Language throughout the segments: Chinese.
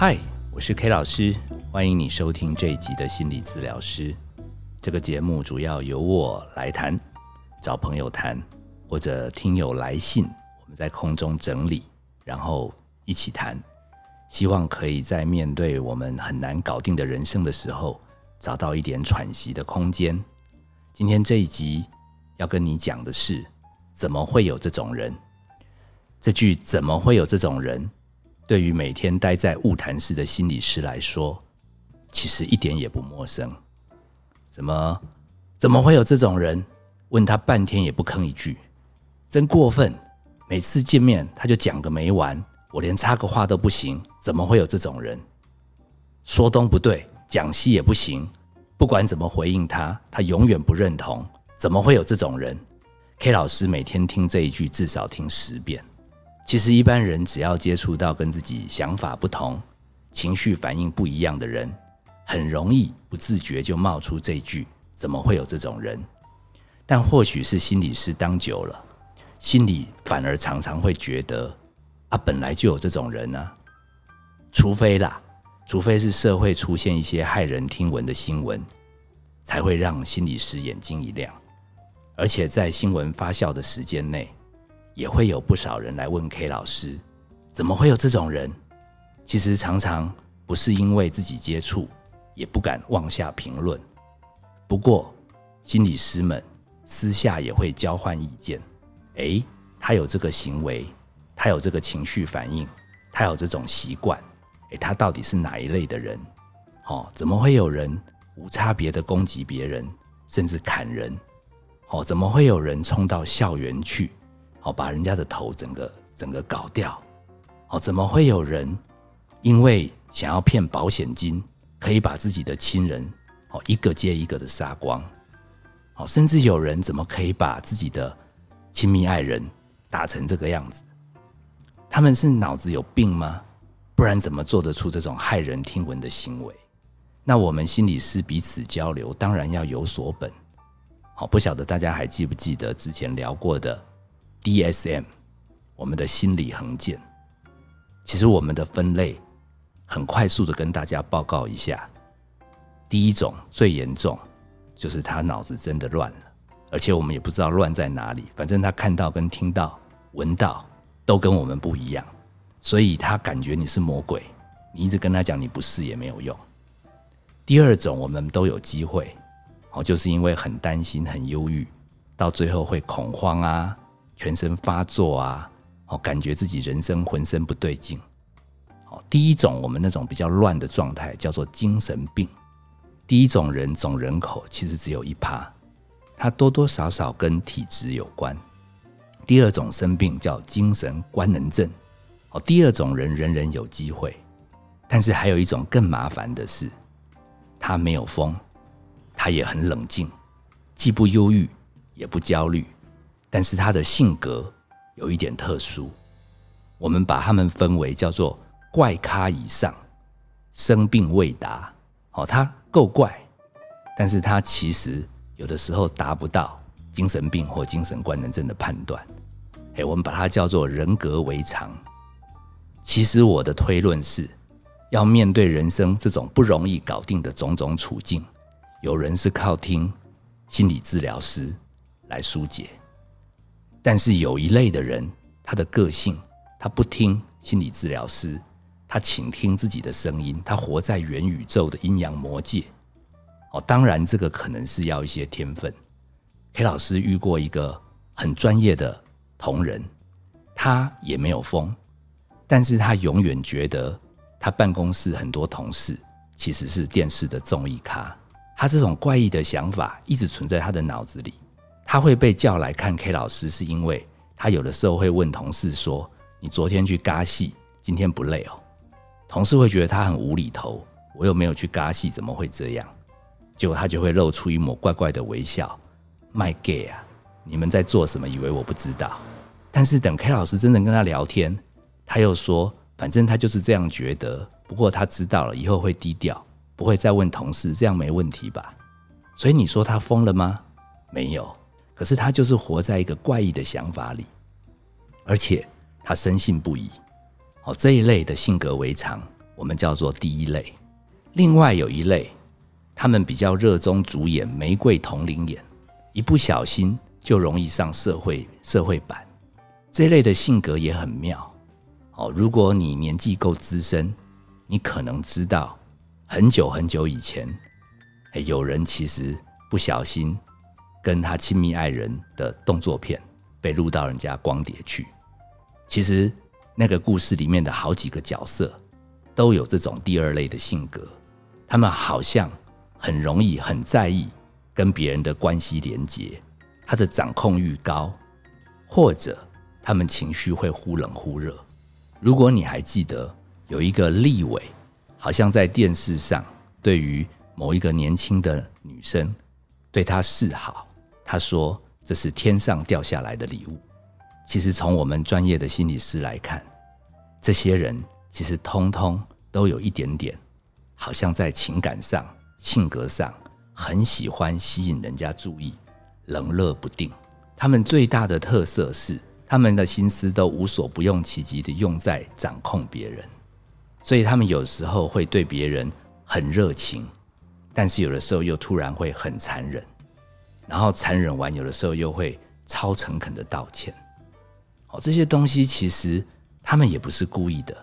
嗨，我是 K 老师，欢迎你收听这一集的心理治疗师。这个节目主要由我来谈，找朋友谈，或者听友来信，我们在空中整理，然后一起谈。希望可以在面对我们很难搞定的人生的时候，找到一点喘息的空间。今天这一集要跟你讲的是，怎么会有这种人？这句“怎么会有这种人”，对于每天待在物谈室的心理师来说，其实一点也不陌生。怎么怎么会有这种人？问他半天也不吭一句，真过分！每次见面他就讲个没完，我连插个话都不行。怎么会有这种人？说东不对，讲西也不行。不管怎么回应他，他永远不认同。怎么会有这种人？K 老师每天听这一句至少听十遍。其实一般人只要接触到跟自己想法不同、情绪反应不一样的人。很容易不自觉就冒出这句：“怎么会有这种人？”但或许是心理师当久了，心里反而常常会觉得：“啊，本来就有这种人呢。”除非啦，除非是社会出现一些骇人听闻的新闻，才会让心理师眼睛一亮。而且在新闻发酵的时间内，也会有不少人来问 K 老师：“怎么会有这种人？”其实常常不是因为自己接触。也不敢妄下评论。不过，心理师们私下也会交换意见。诶，他有这个行为，他有这个情绪反应，他有这种习惯。诶，他到底是哪一类的人？哦，怎么会有人无差别的攻击别人，甚至砍人？哦，怎么会有人冲到校园去，哦，把人家的头整个整个搞掉？哦，怎么会有人因为想要骗保险金？可以把自己的亲人哦一个接一个的杀光，哦，甚至有人怎么可以把自己的亲密爱人打成这个样子？他们是脑子有病吗？不然怎么做得出这种骇人听闻的行为？那我们心理师彼此交流，当然要有所本。好，不晓得大家还记不记得之前聊过的 DSM，我们的心理横线。其实我们的分类。很快速的跟大家报告一下，第一种最严重，就是他脑子真的乱了，而且我们也不知道乱在哪里，反正他看到跟听到、闻到都跟我们不一样，所以他感觉你是魔鬼，你一直跟他讲你不是也没有用。第二种我们都有机会，哦，就是因为很担心、很忧郁，到最后会恐慌啊，全身发作啊，哦，感觉自己人生浑身不对劲。第一种，我们那种比较乱的状态叫做精神病。第一种人总人口其实只有一趴，它多多少少跟体质有关。第二种生病叫精神官能症。哦，第二种人人人有机会，但是还有一种更麻烦的是，他没有疯，他也很冷静，既不忧郁也不焦虑，但是他的性格有一点特殊。我们把他们分为叫做。怪咖以上，生病未达，哦，他够怪，但是他其实有的时候达不到精神病或精神官能症的判断，哎，我们把它叫做人格为常。其实我的推论是，要面对人生这种不容易搞定的种种处境，有人是靠听心理治疗师来疏解，但是有一类的人，他的个性，他不听心理治疗师。他倾听自己的声音，他活在元宇宙的阴阳魔界。哦，当然这个可能是要一些天分。K 老师遇过一个很专业的同仁，他也没有疯，但是他永远觉得他办公室很多同事其实是电视的综艺咖。他这种怪异的想法一直存在他的脑子里。他会被叫来看 K 老师，是因为他有的时候会问同事说：“你昨天去嘎戏，今天不累哦？”同事会觉得他很无厘头，我又没有去尬戏，怎么会这样？结果他就会露出一抹怪怪的微笑，卖 gay 啊！你们在做什么？以为我不知道？但是等 K 老师真正跟他聊天，他又说，反正他就是这样觉得。不过他知道了，以后会低调，不会再问同事，这样没问题吧？所以你说他疯了吗？没有，可是他就是活在一个怪异的想法里，而且他深信不疑。好，这一类的性格为常，我们叫做第一类。另外有一类，他们比较热衷主演玫瑰同龄眼，一不小心就容易上社会社会版。这类的性格也很妙。哦，如果你年纪够资深，你可能知道，很久很久以前，有人其实不小心跟他亲密爱人的动作片被录到人家光碟去。其实那个故事里面的好几个角色都有这种第二类的性格，他们好像很容易很在意跟别人的关系连结，他的掌控欲高，或者他们情绪会忽冷忽热。如果你还记得有一个立委，好像在电视上对于某一个年轻的女生对她示好，他说这是天上掉下来的礼物。其实从我们专业的心理师来看，这些人其实通通都有一点点，好像在情感上、性格上很喜欢吸引人家注意，冷热不定。他们最大的特色是。他们的心思都无所不用其极的用在掌控别人，所以他们有时候会对别人很热情，但是有的时候又突然会很残忍，然后残忍完，有的时候又会超诚恳的道歉。哦，这些东西其实他们也不是故意的。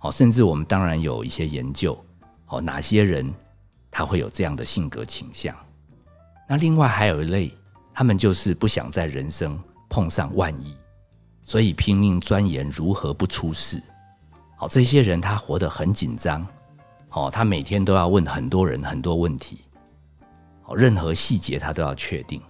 哦，甚至我们当然有一些研究，哦，哪些人他会有这样的性格倾向？那另外还有一类，他们就是不想在人生碰上万一。所以拼命钻研如何不出事。好，这些人他活得很紧张，好，他每天都要问很多人很多问题，好，任何细节他都要确定。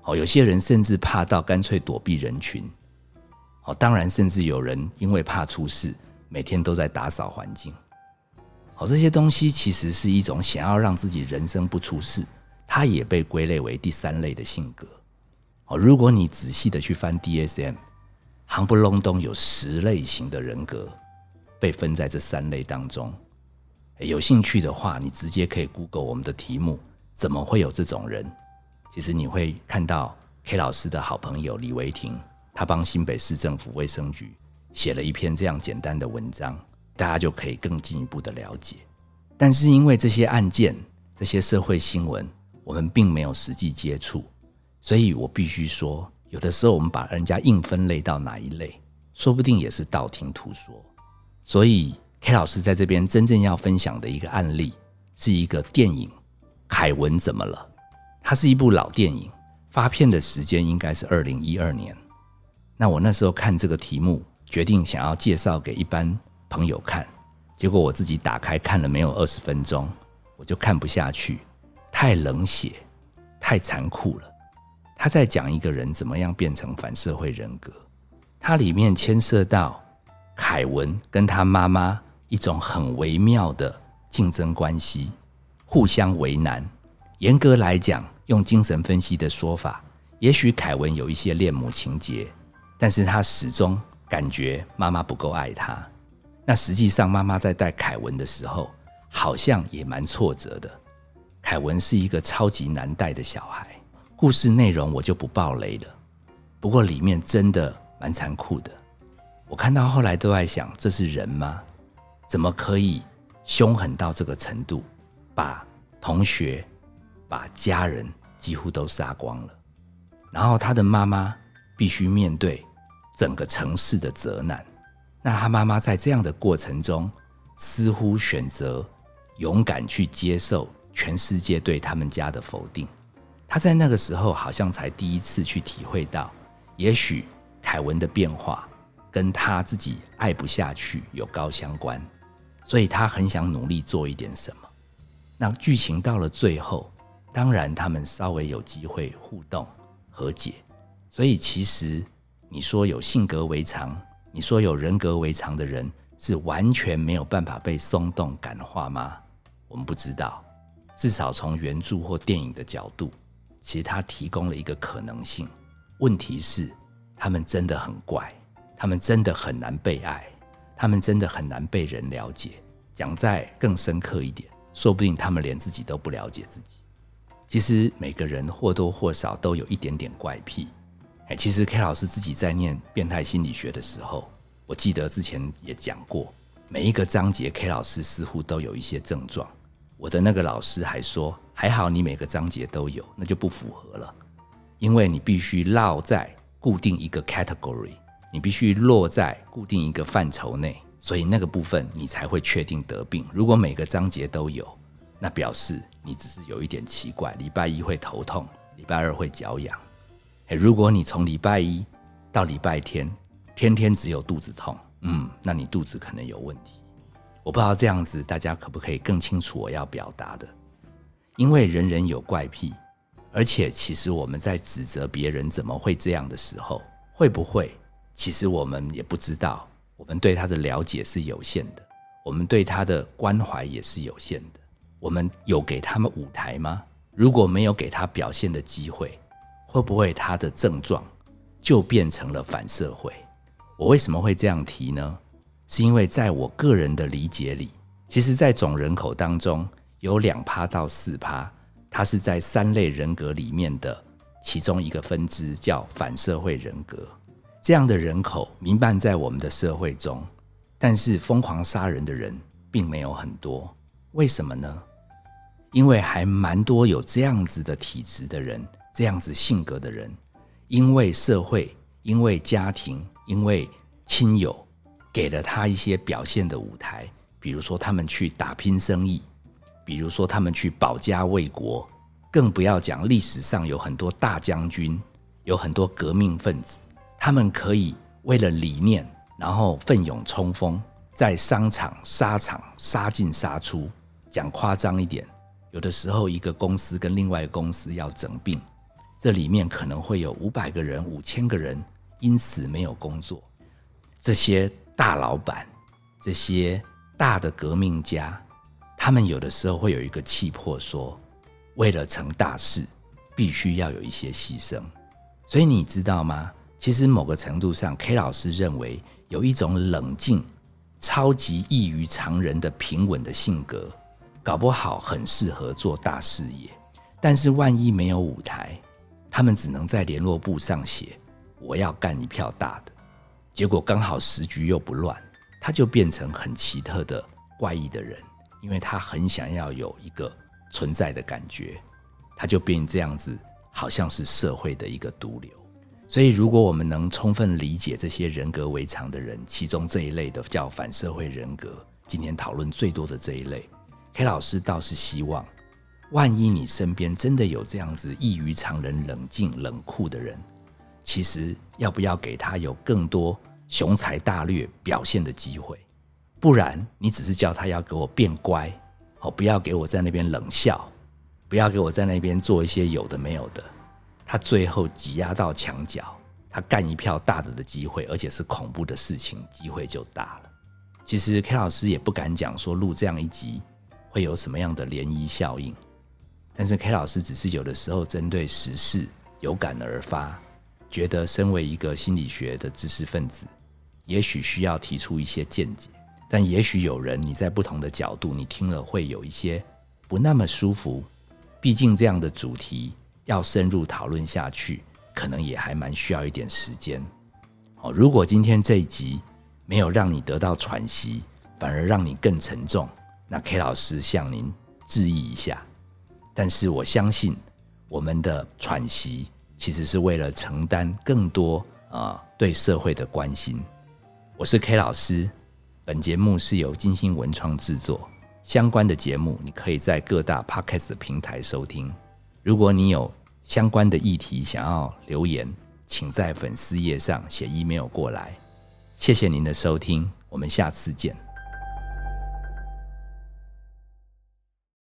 好，有些人甚至怕到干脆躲避人群。好，当然，甚至有人因为怕出事，每天都在打扫环境。好，这些东西其实是一种想要让自己人生不出事，它也被归类为第三类的性格。好，如果你仔细的去翻 DSM。行不隆咚有十类型的人格被分在这三类当中。有兴趣的话，你直接可以 Google 我们的题目，怎么会有这种人？其实你会看到 K 老师的好朋友李维婷，他帮新北市政府卫生局写了一篇这样简单的文章，大家就可以更进一步的了解。但是因为这些案件、这些社会新闻，我们并没有实际接触，所以我必须说。有的时候，我们把人家硬分类到哪一类，说不定也是道听途说。所以，K 老师在这边真正要分享的一个案例，是一个电影《凯文怎么了》。它是一部老电影，发片的时间应该是二零一二年。那我那时候看这个题目，决定想要介绍给一般朋友看，结果我自己打开看了没有二十分钟，我就看不下去，太冷血，太残酷了。他在讲一个人怎么样变成反社会人格，它里面牵涉到凯文跟他妈妈一种很微妙的竞争关系，互相为难。严格来讲，用精神分析的说法，也许凯文有一些恋母情节，但是他始终感觉妈妈不够爱他。那实际上，妈妈在带凯文的时候，好像也蛮挫折的。凯文是一个超级难带的小孩。故事内容我就不爆雷了，不过里面真的蛮残酷的。我看到后来都在想，这是人吗？怎么可以凶狠到这个程度，把同学、把家人几乎都杀光了？然后他的妈妈必须面对整个城市的责难。那他妈妈在这样的过程中，似乎选择勇敢去接受全世界对他们家的否定。他在那个时候好像才第一次去体会到，也许凯文的变化跟他自己爱不下去有高相关，所以他很想努力做一点什么。那剧情到了最后，当然他们稍微有机会互动和解。所以其实你说有性格为常，你说有人格为常的人是完全没有办法被松动感化吗？我们不知道，至少从原著或电影的角度。其实他提供了一个可能性，问题是他们真的很怪，他们真的很难被爱，他们真的很难被人了解。讲再更深刻一点，说不定他们连自己都不了解自己。其实每个人或多或少都有一点点怪癖。哎，其实 K 老师自己在念变态心理学的时候，我记得之前也讲过，每一个章节，K 老师似乎都有一些症状。我的那个老师还说，还好你每个章节都有，那就不符合了，因为你必须落在固定一个 category，你必须落在固定一个范畴内，所以那个部分你才会确定得病。如果每个章节都有，那表示你只是有一点奇怪，礼拜一会头痛，礼拜二会脚痒。诶，如果你从礼拜一到礼拜天，天天只有肚子痛，嗯，那你肚子可能有问题。我不知道这样子大家可不可以更清楚我要表达的？因为人人有怪癖，而且其实我们在指责别人怎么会这样的时候，会不会其实我们也不知道，我们对他的了解是有限的，我们对他的关怀也是有限的。我们有给他们舞台吗？如果没有给他表现的机会，会不会他的症状就变成了反社会？我为什么会这样提呢？是因为在我个人的理解里，其实，在总人口当中有两趴到四趴，它是在三类人格里面的其中一个分支，叫反社会人格。这样的人口弥漫在我们的社会中，但是疯狂杀人的人并没有很多。为什么呢？因为还蛮多有这样子的体质的人，这样子性格的人，因为社会，因为家庭，因为亲友。给了他一些表现的舞台，比如说他们去打拼生意，比如说他们去保家卫国，更不要讲历史上有很多大将军，有很多革命分子，他们可以为了理念，然后奋勇冲锋，在商场、沙场杀进杀出。讲夸张一点，有的时候一个公司跟另外公司要整并，这里面可能会有五百个人、五千个人因此没有工作，这些。大老板，这些大的革命家，他们有的时候会有一个气魄，说为了成大事，必须要有一些牺牲。所以你知道吗？其实某个程度上，K 老师认为有一种冷静、超级异于常人的平稳的性格，搞不好很适合做大事业。但是万一没有舞台，他们只能在联络簿上写：“我要干一票大的。”结果刚好时局又不乱，他就变成很奇特的怪异的人，因为他很想要有一个存在的感觉，他就变这样子，好像是社会的一个毒瘤。所以，如果我们能充分理解这些人格为常的人，其中这一类的叫反社会人格，今天讨论最多的这一类，K 老师倒是希望，万一你身边真的有这样子异于常人、冷静冷酷的人。其实要不要给他有更多雄才大略表现的机会？不然你只是叫他要给我变乖，哦，不要给我在那边冷笑，不要给我在那边做一些有的没有的。他最后挤压到墙角，他干一票大的的机会，而且是恐怖的事情，机会就大了。其实 K 老师也不敢讲说录这样一集会有什么样的涟漪效应，但是 K 老师只是有的时候针对时事有感而发。觉得身为一个心理学的知识分子，也许需要提出一些见解，但也许有人你在不同的角度，你听了会有一些不那么舒服。毕竟这样的主题要深入讨论下去，可能也还蛮需要一点时间。哦，如果今天这一集没有让你得到喘息，反而让你更沉重，那 K 老师向您致意一下。但是我相信我们的喘息。其实是为了承担更多啊对社会的关心。我是 K 老师，本节目是由金星文创制作，相关的节目你可以在各大 Podcast 平台收听。如果你有相关的议题想要留言，请在粉丝页上写 email 过来。谢谢您的收听，我们下次见。